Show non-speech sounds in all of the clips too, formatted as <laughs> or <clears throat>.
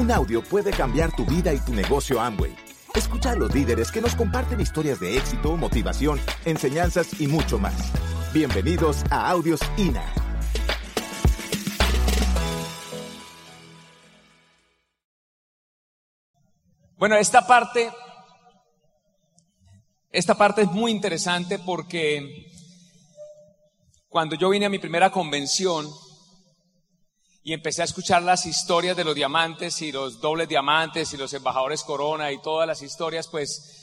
Un audio puede cambiar tu vida y tu negocio Amway. Escucha a los líderes que nos comparten historias de éxito, motivación, enseñanzas y mucho más. Bienvenidos a Audios INA. Bueno, esta parte, esta parte es muy interesante porque cuando yo vine a mi primera convención, y empecé a escuchar las historias de los diamantes y los dobles diamantes y los embajadores corona y todas las historias, pues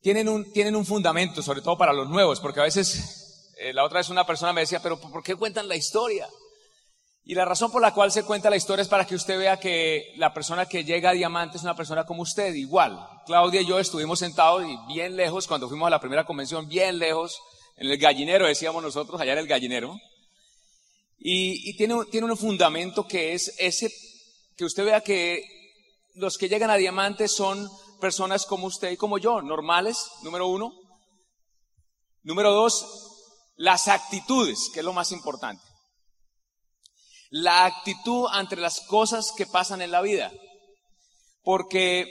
tienen un, tienen un fundamento, sobre todo para los nuevos, porque a veces, eh, la otra vez una persona me decía, pero ¿por qué cuentan la historia? Y la razón por la cual se cuenta la historia es para que usted vea que la persona que llega a diamante es una persona como usted, igual. Claudia y yo estuvimos sentados y bien lejos, cuando fuimos a la primera convención, bien lejos, en el gallinero, decíamos nosotros, allá en el gallinero. Y, tiene, tiene un fundamento que es ese, que usted vea que los que llegan a diamante son personas como usted y como yo, normales, número uno. Número dos, las actitudes, que es lo más importante. La actitud ante las cosas que pasan en la vida. Porque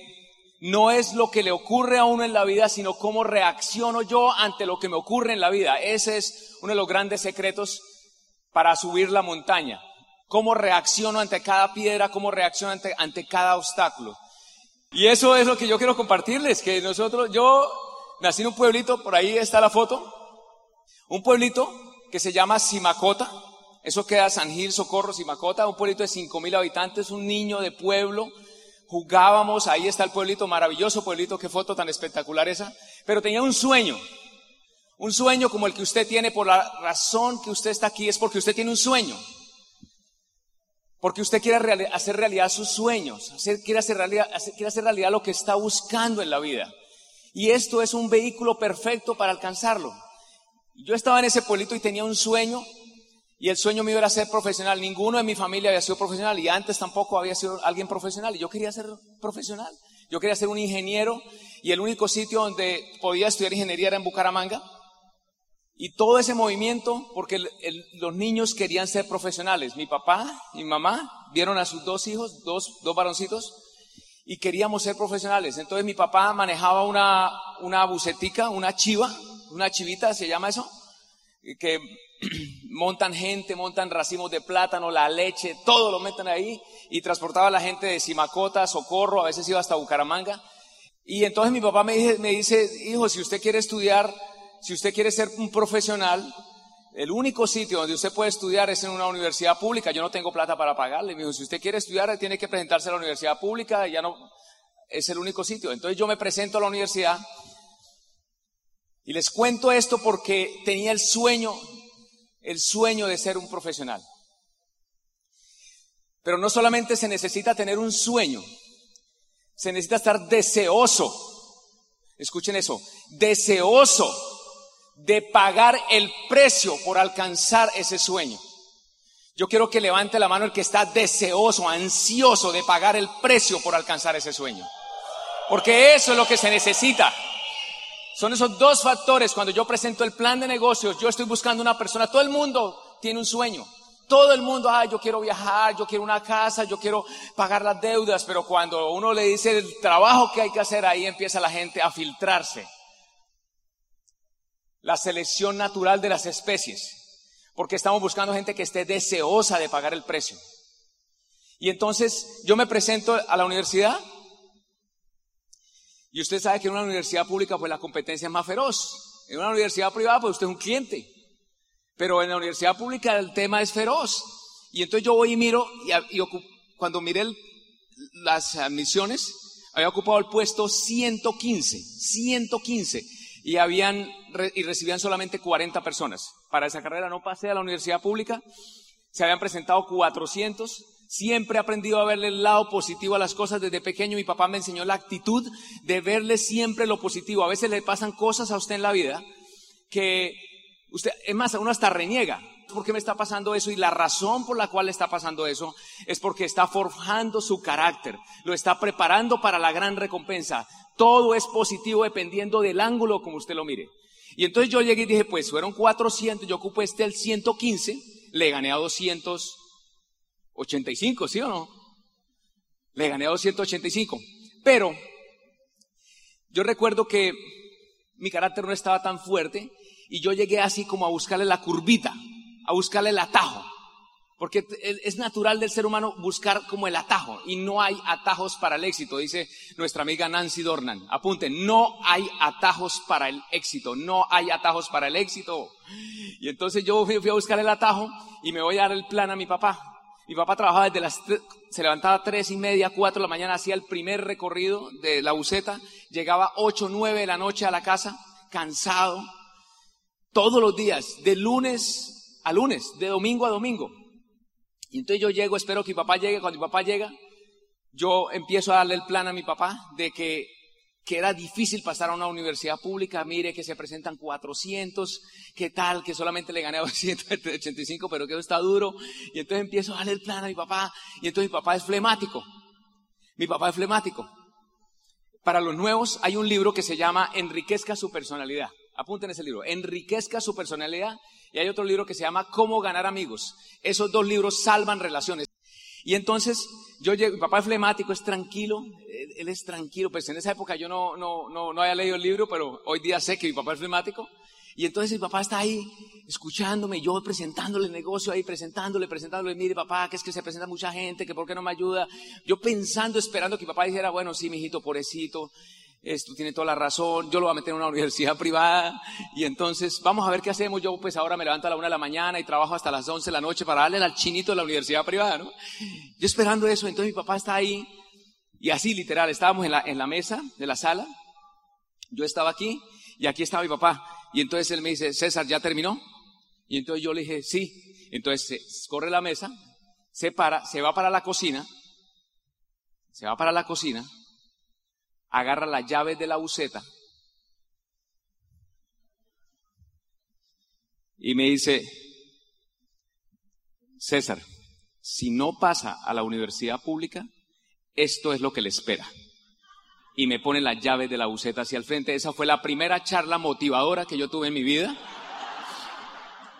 no es lo que le ocurre a uno en la vida, sino cómo reacciono yo ante lo que me ocurre en la vida. Ese es uno de los grandes secretos para subir la montaña. Cómo reacciono ante cada piedra, cómo reacciono ante, ante cada obstáculo. Y eso es lo que yo quiero compartirles, que nosotros, yo nací en un pueblito, por ahí está la foto, un pueblito que se llama Simacota, eso queda San Gil, Socorro, Simacota, un pueblito de cinco mil habitantes, un niño de pueblo, jugábamos, ahí está el pueblito, maravilloso pueblito, qué foto tan espectacular esa, pero tenía un sueño, un sueño como el que usted tiene por la razón que usted está aquí es porque usted tiene un sueño. Porque usted quiere hacer realidad sus sueños, quiere, hacer realidad, quiere hacer realidad lo que está buscando en la vida. Y esto es un vehículo perfecto para alcanzarlo. Yo estaba en ese pueblito y tenía un sueño y el sueño mío era ser profesional. Ninguno de mi familia había sido profesional y antes tampoco había sido alguien profesional. Y yo quería ser profesional. Yo quería ser un ingeniero y el único sitio donde podía estudiar ingeniería era en Bucaramanga. Y todo ese movimiento, porque los niños querían ser profesionales. Mi papá mi mamá vieron a sus dos hijos, dos, dos varoncitos, y queríamos ser profesionales. Entonces mi papá manejaba una, una bucetica, una chiva, una chivita, se llama eso, que <clears throat> montan gente, montan racimos de plátano, la leche, todo lo meten ahí, y transportaba a la gente de Simacota, Socorro, a veces iba hasta Bucaramanga. Y entonces mi papá me dice, me dice, hijo, si usted quiere estudiar si usted quiere ser un profesional, el único sitio donde usted puede estudiar es en una universidad pública. Yo no tengo plata para pagarle. Me dijo, si usted quiere estudiar, tiene que presentarse a la universidad pública. Ya no, es el único sitio. Entonces yo me presento a la universidad y les cuento esto porque tenía el sueño, el sueño de ser un profesional. Pero no solamente se necesita tener un sueño, se necesita estar deseoso. Escuchen eso, deseoso de pagar el precio por alcanzar ese sueño. Yo quiero que levante la mano el que está deseoso, ansioso de pagar el precio por alcanzar ese sueño. Porque eso es lo que se necesita. Son esos dos factores. Cuando yo presento el plan de negocios, yo estoy buscando una persona. Todo el mundo tiene un sueño. Todo el mundo, ah, yo quiero viajar, yo quiero una casa, yo quiero pagar las deudas. Pero cuando uno le dice el trabajo que hay que hacer, ahí empieza la gente a filtrarse la selección natural de las especies, porque estamos buscando gente que esté deseosa de pagar el precio. Y entonces yo me presento a la universidad y usted sabe que en una universidad pública pues la competencia es más feroz. En una universidad privada pues usted es un cliente. Pero en la universidad pública el tema es feroz. Y entonces yo voy y miro y, cuando miré las admisiones había ocupado el puesto 115, 115 y habían y recibían solamente 40 personas. Para esa carrera no pasé a la universidad pública, se habían presentado 400. Siempre he aprendido a verle el lado positivo a las cosas desde pequeño. Mi papá me enseñó la actitud de verle siempre lo positivo. A veces le pasan cosas a usted en la vida que usted, es más, uno hasta reniega. ¿Por qué me está pasando eso? Y la razón por la cual le está pasando eso es porque está forjando su carácter, lo está preparando para la gran recompensa. Todo es positivo dependiendo del ángulo como usted lo mire. Y entonces yo llegué y dije, pues fueron 400, yo ocupo este el 115, le gané a 285, ¿sí o no? Le gané a 285. Pero yo recuerdo que mi carácter no estaba tan fuerte y yo llegué así como a buscarle la curvita, a buscarle el atajo. Porque es natural del ser humano buscar como el atajo y no hay atajos para el éxito, dice nuestra amiga Nancy Dornan. Apunten, no hay atajos para el éxito, no hay atajos para el éxito. Y entonces yo fui, a buscar el atajo y me voy a dar el plan a mi papá. Mi papá trabajaba desde las, se levantaba tres y media, cuatro de la mañana, hacía el primer recorrido de la buceta, llegaba ocho, nueve de la noche a la casa, cansado, todos los días, de lunes a lunes, de domingo a domingo. Y entonces yo llego, espero que mi papá llegue. Cuando mi papá llega, yo empiezo a darle el plan a mi papá de que, que era difícil pasar a una universidad pública. Mire que se presentan 400, que tal, que solamente le gané a 285, pero que eso está duro. Y entonces empiezo a darle el plan a mi papá. Y entonces mi papá es flemático. Mi papá es flemático. Para los nuevos hay un libro que se llama Enriquezca su personalidad. Apunten ese libro. Enriquezca su personalidad y hay otro libro que se llama Cómo ganar amigos. Esos dos libros salvan relaciones. Y entonces yo llego, mi papá es flemático, es tranquilo, él, es tranquilo, pues en esa época yo no, no, no, no había leído el libro, pero hoy día sé que mi papá es flemático. Y entonces mi papá está ahí escuchándome, yo presentándole el negocio ahí, presentándole, presentándole, mire papá, que es que se presenta mucha gente, que por qué no me ayuda. Yo pensando, esperando que mi papá dijera, bueno, sí, mijito, pobrecito, esto tiene toda la razón, yo lo voy a meter en una <laughs> universidad privada y entonces vamos a ver qué hacemos. Yo pues ahora me levanto a la una de la mañana y trabajo hasta las once de la noche para darle al chinito de la universidad privada, ¿no? Yo esperando eso, entonces mi papá está ahí y así literal, estábamos en la, en la mesa de la sala, yo estaba aquí y aquí estaba mi papá y entonces él me dice, César, ¿ya terminó? Y entonces yo le dije, sí. Entonces corre la mesa, se para, se va para la cocina, se va para la cocina agarra las llaves de la buceta y me dice, César, si no pasa a la universidad pública, esto es lo que le espera. Y me pone las llaves de la buceta hacia el frente. Esa fue la primera charla motivadora que yo tuve en mi vida.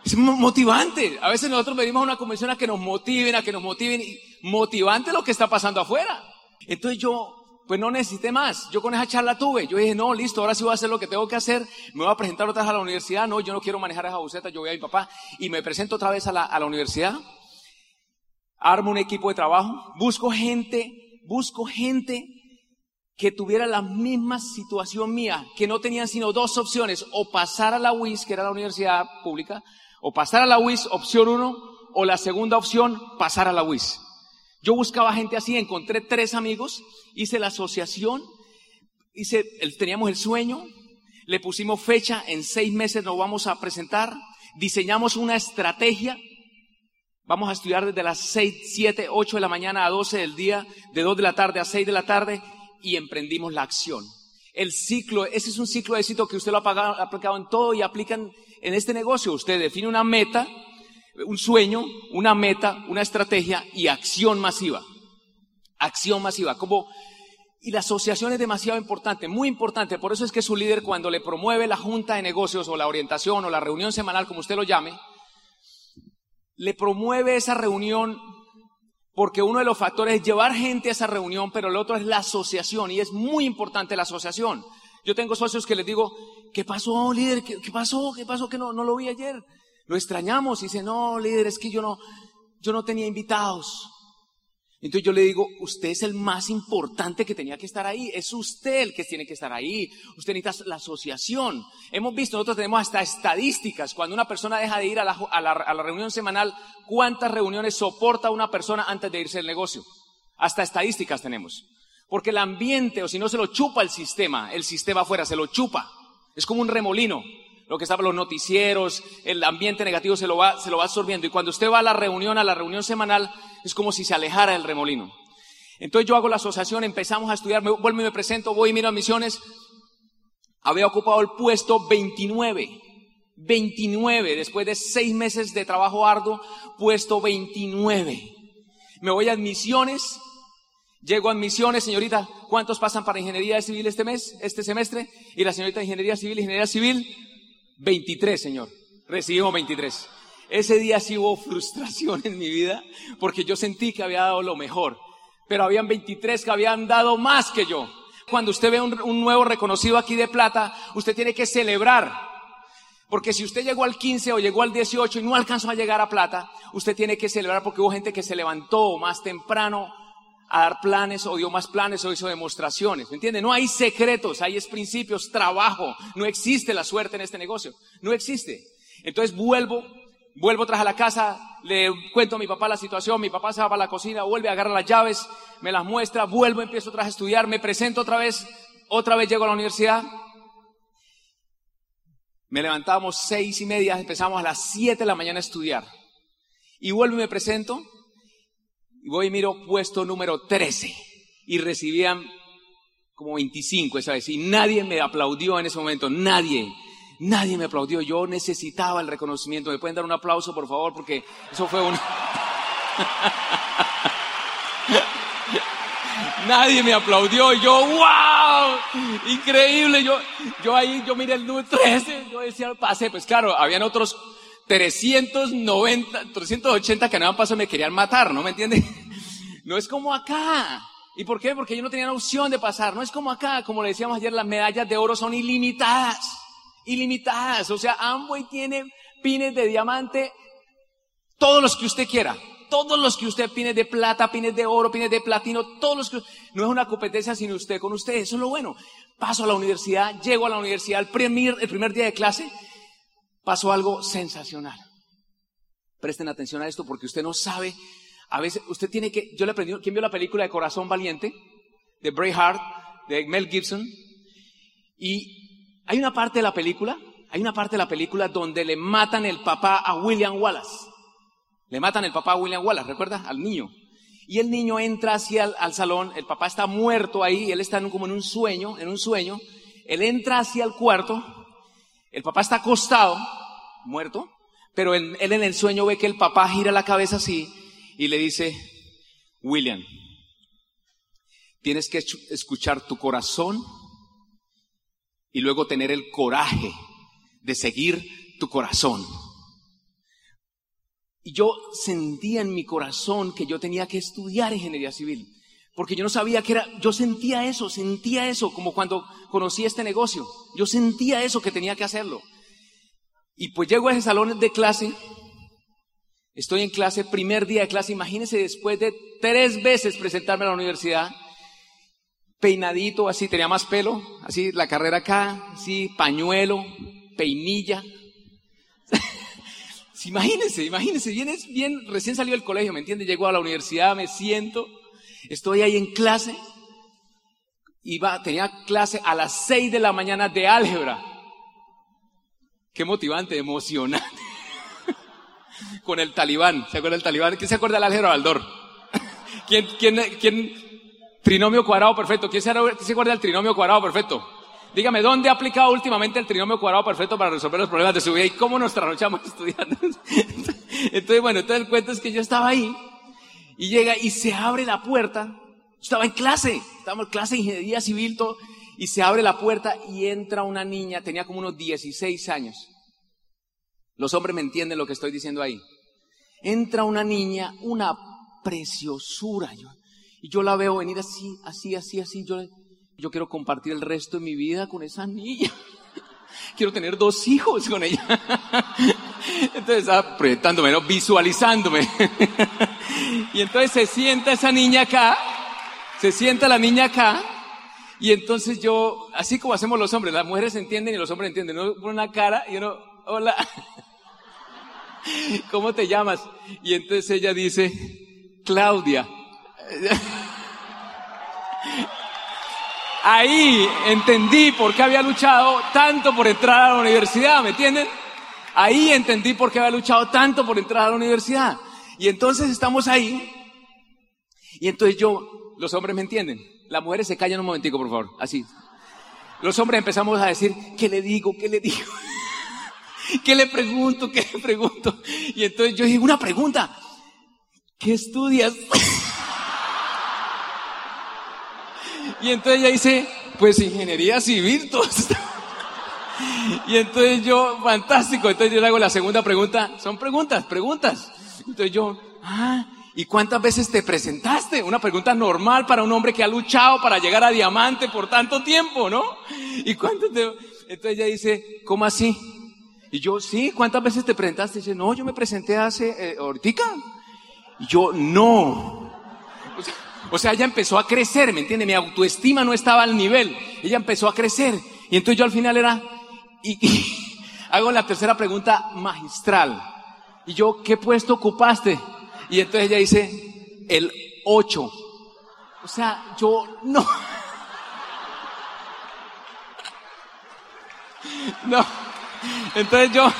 Es motivante. A veces nosotros venimos a una convención a que nos motiven, a que nos motiven. Y motivante lo que está pasando afuera. Entonces yo pues no necesité más. Yo con esa charla tuve. Yo dije, no, listo, ahora sí voy a hacer lo que tengo que hacer. Me voy a presentar otra vez a la universidad. No, yo no quiero manejar esa buceta, yo voy a mi papá. Y me presento otra vez a la, a la universidad. Armo un equipo de trabajo. Busco gente, busco gente que tuviera la misma situación mía, que no tenían sino dos opciones, o pasar a la UIS, que era la universidad pública, o pasar a la UIS, opción uno, o la segunda opción, pasar a la UIS. Yo buscaba gente así, encontré tres amigos, hice la asociación, hice, teníamos el sueño, le pusimos fecha, en seis meses nos vamos a presentar, diseñamos una estrategia, vamos a estudiar desde las seis, siete, ocho de la mañana a doce del día, de dos de la tarde a seis de la tarde, y emprendimos la acción. El ciclo, ese es un ciclo de éxito que usted lo ha aplicado en todo y aplican en este negocio. Usted define una meta, un sueño, una meta, una estrategia y acción masiva. Acción masiva. Como, y la asociación es demasiado importante, muy importante. Por eso es que su líder cuando le promueve la junta de negocios o la orientación o la reunión semanal, como usted lo llame, le promueve esa reunión porque uno de los factores es llevar gente a esa reunión, pero el otro es la asociación y es muy importante la asociación. Yo tengo socios que les digo, ¿qué pasó, líder? ¿Qué, pasó? ¿Qué pasó que no, no lo vi ayer? Lo extrañamos y dice, no, líder, es que yo no, yo no tenía invitados. Entonces yo le digo, usted es el más importante que tenía que estar ahí. Es usted el que tiene que estar ahí. Usted necesita la asociación. Hemos visto, nosotros tenemos hasta estadísticas. Cuando una persona deja de ir a la, a la, a la reunión semanal, ¿cuántas reuniones soporta una persona antes de irse al negocio? Hasta estadísticas tenemos. Porque el ambiente, o si no se lo chupa el sistema, el sistema afuera se lo chupa. Es como un remolino lo que estaba los noticieros, el ambiente negativo se lo va, se lo va absorbiendo. Y cuando usted va a la reunión, a la reunión semanal, es como si se alejara del remolino. Entonces yo hago la asociación, empezamos a estudiar, vuelvo y me presento, voy y miro a misiones. Había ocupado el puesto 29. 29, después de seis meses de trabajo arduo, puesto 29. Me voy a admisiones, llego a admisiones, señorita, ¿cuántos pasan para ingeniería civil este mes, este semestre? Y la señorita de ingeniería civil, ingeniería civil, 23, Señor. Recibimos 23. Ese día sí hubo frustración en mi vida porque yo sentí que había dado lo mejor. pero habían 23 que habían dado más que yo. Cuando usted ve un, un nuevo reconocido aquí de plata, usted tiene que celebrar. Porque si usted llegó al 15 o llegó al 18 y no alcanzó a llegar a plata, usted tiene que celebrar porque hubo gente que se levantó más temprano a dar planes o dio más planes o hizo demostraciones. ¿Me entiende? No hay secretos, hay es principios, trabajo. No existe la suerte en este negocio. No existe. Entonces vuelvo, vuelvo tras a la casa, le cuento a mi papá la situación, mi papá se va para la cocina, vuelve, agarra las llaves, me las muestra, vuelvo, empiezo vez a estudiar, me presento otra vez, otra vez llego a la universidad. Me levantábamos seis y media, empezamos a las siete de la mañana a estudiar. Y vuelvo y me presento, y voy y miro puesto número 13, y recibían como 25 esa vez, y nadie me aplaudió en ese momento, nadie. Nadie me aplaudió, yo necesitaba el reconocimiento. ¿Me pueden dar un aplauso, por favor? Porque eso fue un... <laughs> Nadie me aplaudió yo, wow, increíble. Yo, yo ahí, yo miré el número 13, yo decía, pasé. Pues claro, habían otros 390, 380 que pasado y me querían matar, ¿no me entiende? <laughs> No es como acá. ¿Y por qué? Porque yo no tenía opción de pasar. No es como acá, como le decíamos ayer, las medallas de oro son ilimitadas. Ilimitadas. O sea, Amway tiene pines de diamante, todos los que usted quiera todos los que usted pine de plata, pines de oro, pines de platino, todos los que... No es una competencia sin usted con usted, eso es lo bueno. Paso a la universidad, llego a la universidad, el primer, el primer día de clase, pasó algo sensacional. Presten atención a esto porque usted no sabe, a veces usted tiene que, yo le aprendí, ¿quién vio la película de Corazón Valiente? De Braveheart, de Mel Gibson. Y hay una parte de la película, hay una parte de la película donde le matan el papá a William Wallace. Le matan el papá a William Wallace, ¿recuerda? Al niño. Y el niño entra hacia el, al salón, el papá está muerto ahí, él está como en un sueño, en un sueño. Él entra hacia el cuarto, el papá está acostado, muerto, pero él, en el sueño ve que el papá gira la cabeza así y le dice, William, tienes que escuchar tu corazón y luego tener el coraje de seguir tu corazón. Y yo sentía en mi corazón que yo tenía que estudiar ingeniería civil, porque yo no sabía que era, yo sentía eso, sentía eso, como cuando conocí este negocio, yo sentía eso que tenía que hacerlo. Y pues llego a ese salón de clase, estoy en clase, primer día de clase, imagínense después de tres veces presentarme a la universidad, peinadito, así, tenía más pelo, así, la carrera acá, así, pañuelo, peinilla, <laughs> Imagínense, imagínense, bien, bien, recién salió del colegio, ¿me entiende? Llego a la universidad, me siento, estoy ahí en clase, iba, tenía clase a las 6 de la mañana de álgebra. Qué motivante, emocionante. <laughs> Con el talibán, ¿se acuerda del talibán? ¿Quién se acuerda del álgebra Baldor? <laughs> ¿Quién, quién, quién, trinomio cuadrado perfecto? ¿Quién se, ¿Quién se acuerda del trinomio cuadrado perfecto? Dígame, ¿dónde ha aplicado últimamente el trinomio cuadrado perfecto para resolver los problemas de su vida y cómo nos trasnochamos estudiando? <laughs> Entonces, bueno, entonces el cuento es que yo estaba ahí y llega y se abre la puerta. Estaba en clase, estábamos en clase de ingeniería civil, todo, y se abre la puerta y entra una niña, tenía como unos 16 años. Los hombres me entienden lo que estoy diciendo ahí. Entra una niña, una preciosura. Y yo la veo venir así, así, así, así. Yo, yo quiero compartir el resto de mi vida con esa niña. <laughs> Quiero tener dos hijos con ella. <laughs> Entonces estaba proyectándome, visualizándome. <laughs> Y entonces se sienta esa niña acá, se sienta la niña acá, y entonces yo, así como hacemos los hombres, las mujeres entienden y los hombres entienden, uno pone una cara y uno, hola, <laughs> ¿cómo te llamas? Y entonces ella dice, Claudia. <laughs> Ahí entendí por qué había luchado tanto por entrar a la universidad, ¿me entienden? Ahí entendí por qué había luchado tanto por entrar a la universidad. Y entonces estamos ahí. Y entonces yo, los hombres me entienden. Las mujeres se callan un momentico, por favor. Así. Los hombres empezamos a decir, ¿qué le digo? ¿Qué le digo? <laughs> ¿Qué le pregunto? ¿Qué le pregunto? Y entonces yo dije, una pregunta. ¿Qué estudias? <laughs> Y entonces ella dice, pues ingeniería civil. <laughs> Y entonces yo, fantástico, entonces yo le hago la segunda pregunta, son preguntas, preguntas. Entonces yo, ah, ¿Y cuántas veces te presentaste? Una pregunta normal para un hombre que ha luchado para llegar a diamante por tanto tiempo, ¿no? ¿Y cuántas te... Entonces ella dice, ¿cómo así? Y yo, sí, ¿cuántas veces te presentaste? Y dice, no, yo me presenté hace, eh, ahorita. Y yo, no. O sea, ella empezó a crecer, ¿me entiende? Mi autoestima no estaba al nivel. Ella empezó a crecer. Y entonces yo al final era, y, y <laughs> hago la tercera pregunta magistral. Y yo, ¿qué puesto ocupaste? Y entonces ella dice, el 8. O sea, yo no. <laughs> No. Entonces yo, <laughs>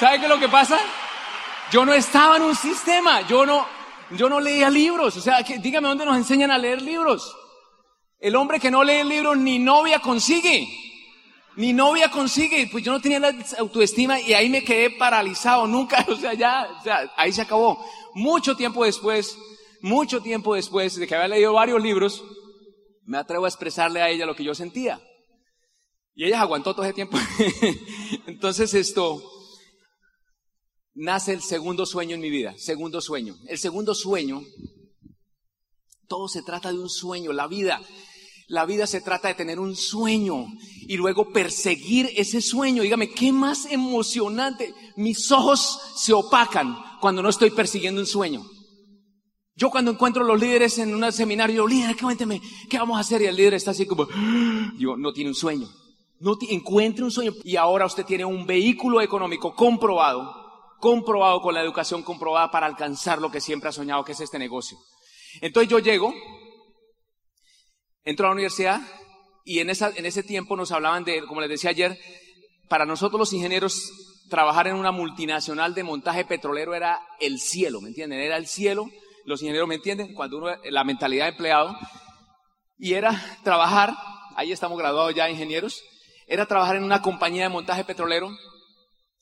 ¿sabe qué es lo que pasa? Yo no estaba en un sistema, yo no, yo no leía libros. O sea, que, dígame dónde nos enseñan a leer libros. El hombre que no lee libros ni novia consigue. Ni novia consigue. Pues yo no tenía la autoestima y ahí me quedé paralizado. Nunca, <laughs> o sea, ya, ahí se acabó. Mucho tiempo después, mucho tiempo después de que había leído varios libros, me atrevo a expresarle a ella lo que yo sentía. Y ella aguantó todo ese tiempo. <laughs> Entonces esto, nace el segundo sueño en mi vida, segundo sueño. El segundo sueño, todo se trata de un sueño, la vida. La vida se trata de tener un sueño y luego perseguir ese sueño. Dígame, ¿qué más emocionante? Mis ojos se opacan cuando no estoy persiguiendo un sueño. Yo cuando encuentro a los líderes en un seminario, líder, cuénteme, ¿qué vamos a hacer? Y el líder está así como, digo, no tiene un sueño. No encuentre un sueño y ahora usted tiene un vehículo económico comprobado, comprobado con la educación comprobada para alcanzar lo que siempre ha soñado, que es este negocio. Entonces yo llego, entro a la universidad y en, en ese tiempo nos hablaban de, como les decía ayer, para nosotros los ingenieros trabajar en una multinacional de montaje petrolero era el cielo, ¿me entienden? Era el cielo, los ingenieros me entienden, cuando uno, la mentalidad de empleado, y era trabajar, ahí estamos graduados ya ingenieros, era trabajar en una compañía de montaje petrolero.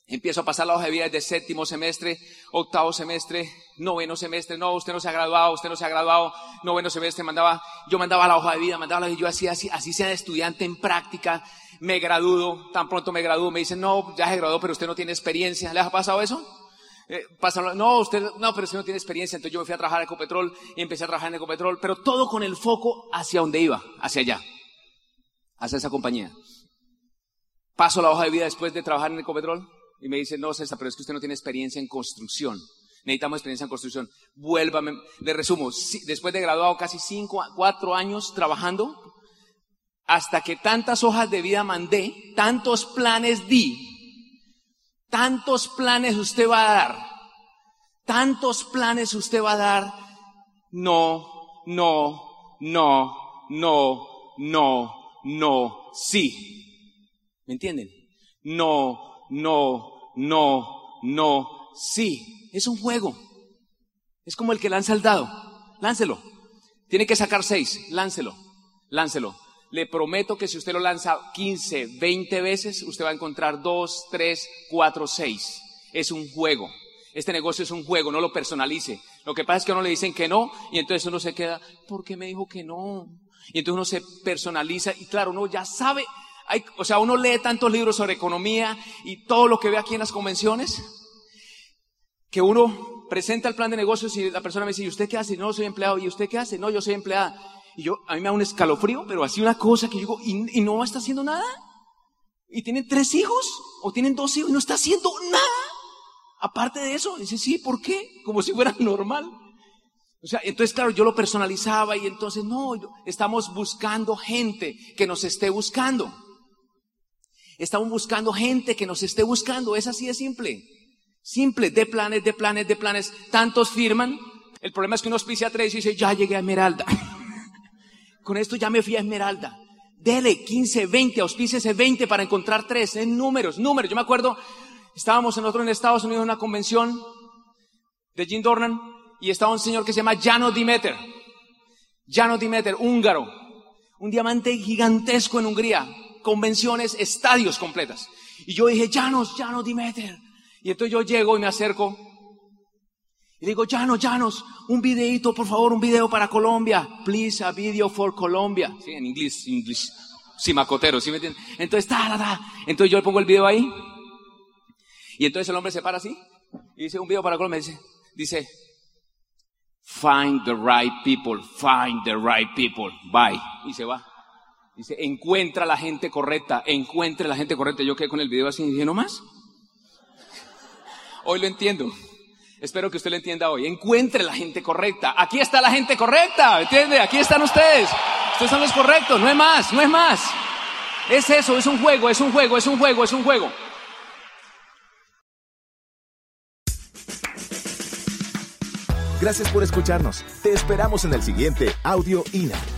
Empiezo a pasar la hoja de vida de séptimo semestre, octavo semestre, noveno semestre. No, usted no se ha graduado, usted no se ha graduado. Noveno semestre mandaba, yo mandaba la hoja de vida, mandaba la, yo hacía así, así sea estudiante en práctica. Me gradúo, tan pronto me gradúo, me dicen, no, ya se graduó, pero usted no tiene experiencia. ¿Le ha pasado eso? Eh, no, usted, no, pero usted no tiene experiencia. Entonces yo me fui a trabajar en Ecopetrol y empecé a trabajar en Ecopetrol, pero todo con el foco hacia donde iba, hacia allá, hacia esa compañía. Paso la hoja de vida después de trabajar en Ecopetrol y me dice, no, César, pero es que usted no tiene experiencia en construcción. Necesitamos experiencia en construcción. Vuélvame, le resumo, después de graduado casi cinco, cuatro años trabajando, hasta que tantas hojas de vida mandé, tantos planes di, tantos planes usted va a dar, tantos planes usted va a dar, no, no, no, no, no, no, sí. ¿Me entienden? No, no, no, no, sí. Es un juego. Es como el que lanza el dado. Láncelo. Tiene que sacar seis. Láncelo. Láncelo. Le prometo que si usted lo lanza 15, 20 veces, usted va a encontrar dos, tres, cuatro, seis. Es un juego. Este negocio es un juego, no lo personalice. Lo que pasa es que a uno le dicen que no y entonces uno se queda, ¿por qué me dijo que no? Y entonces uno se personaliza y claro, uno ya sabe, o sea, uno lee tantos libros sobre economía y todo lo que ve aquí en las convenciones, que uno presenta el plan de negocios y la persona me dice, ¿y usted qué hace? No, soy empleado. ¿Y usted qué hace? No, yo soy empleada. Y yo, a mí me da un escalofrío, pero así una cosa que yo digo, ¿y, no está haciendo nada? ¿Y tienen tres hijos? ¿O tienen dos hijos? Y no está haciendo nada. Aparte de eso, dice, sí, ¿por qué? Como si fuera normal. O sea, entonces, claro, yo lo personalizaba y entonces, no, estamos buscando gente que nos esté buscando. Estamos buscando gente que nos esté buscando. Es así de simple. Simple, de planes, de planes, de planes. Tantos firman. El problema es que uno auspicia tres y dice, ya llegué a Esmeralda. <laughs> Con esto ya me fui a Esmeralda. Dele 15, 20, auspícese 20 para encontrar tres. En números, números. Yo me acuerdo, estábamos nosotros en Estados Unidos en una convención de Jim Dornan y estaba un señor que se llama Jano Dimeter. Jano Dimeter, húngaro. Un diamante gigantesco en Hungría convenciones, estadios completas. Y yo dije, Llanos, Llanos Dimeter. Y entonces yo llego y me acerco. Y digo, Llanos, Llanos, un videito, por favor, un video para Colombia. Please, a video for Colombia. Sí, en inglés, inglés. Sí, macotero, ¿sí me entienden? Entonces, ta, ta, Entonces yo le pongo el video ahí. Y entonces el hombre se para así. Y dice, un video para Colombia. Dice, Find the right people, find the right people. Bye. Y se va. Dice, encuentra la gente correcta, encuentre la gente correcta. Yo quedé con el video así y dije, no más. Hoy lo entiendo. Espero que usted lo entienda hoy. Encuentre la gente correcta. Aquí está la gente correcta, ¿entiende? Aquí están ustedes. Ustedes son los correctos, no es más, no es más. Es eso, es un juego, es un juego, es un juego, es un juego. Gracias por escucharnos. Te esperamos en el siguiente Audio INA.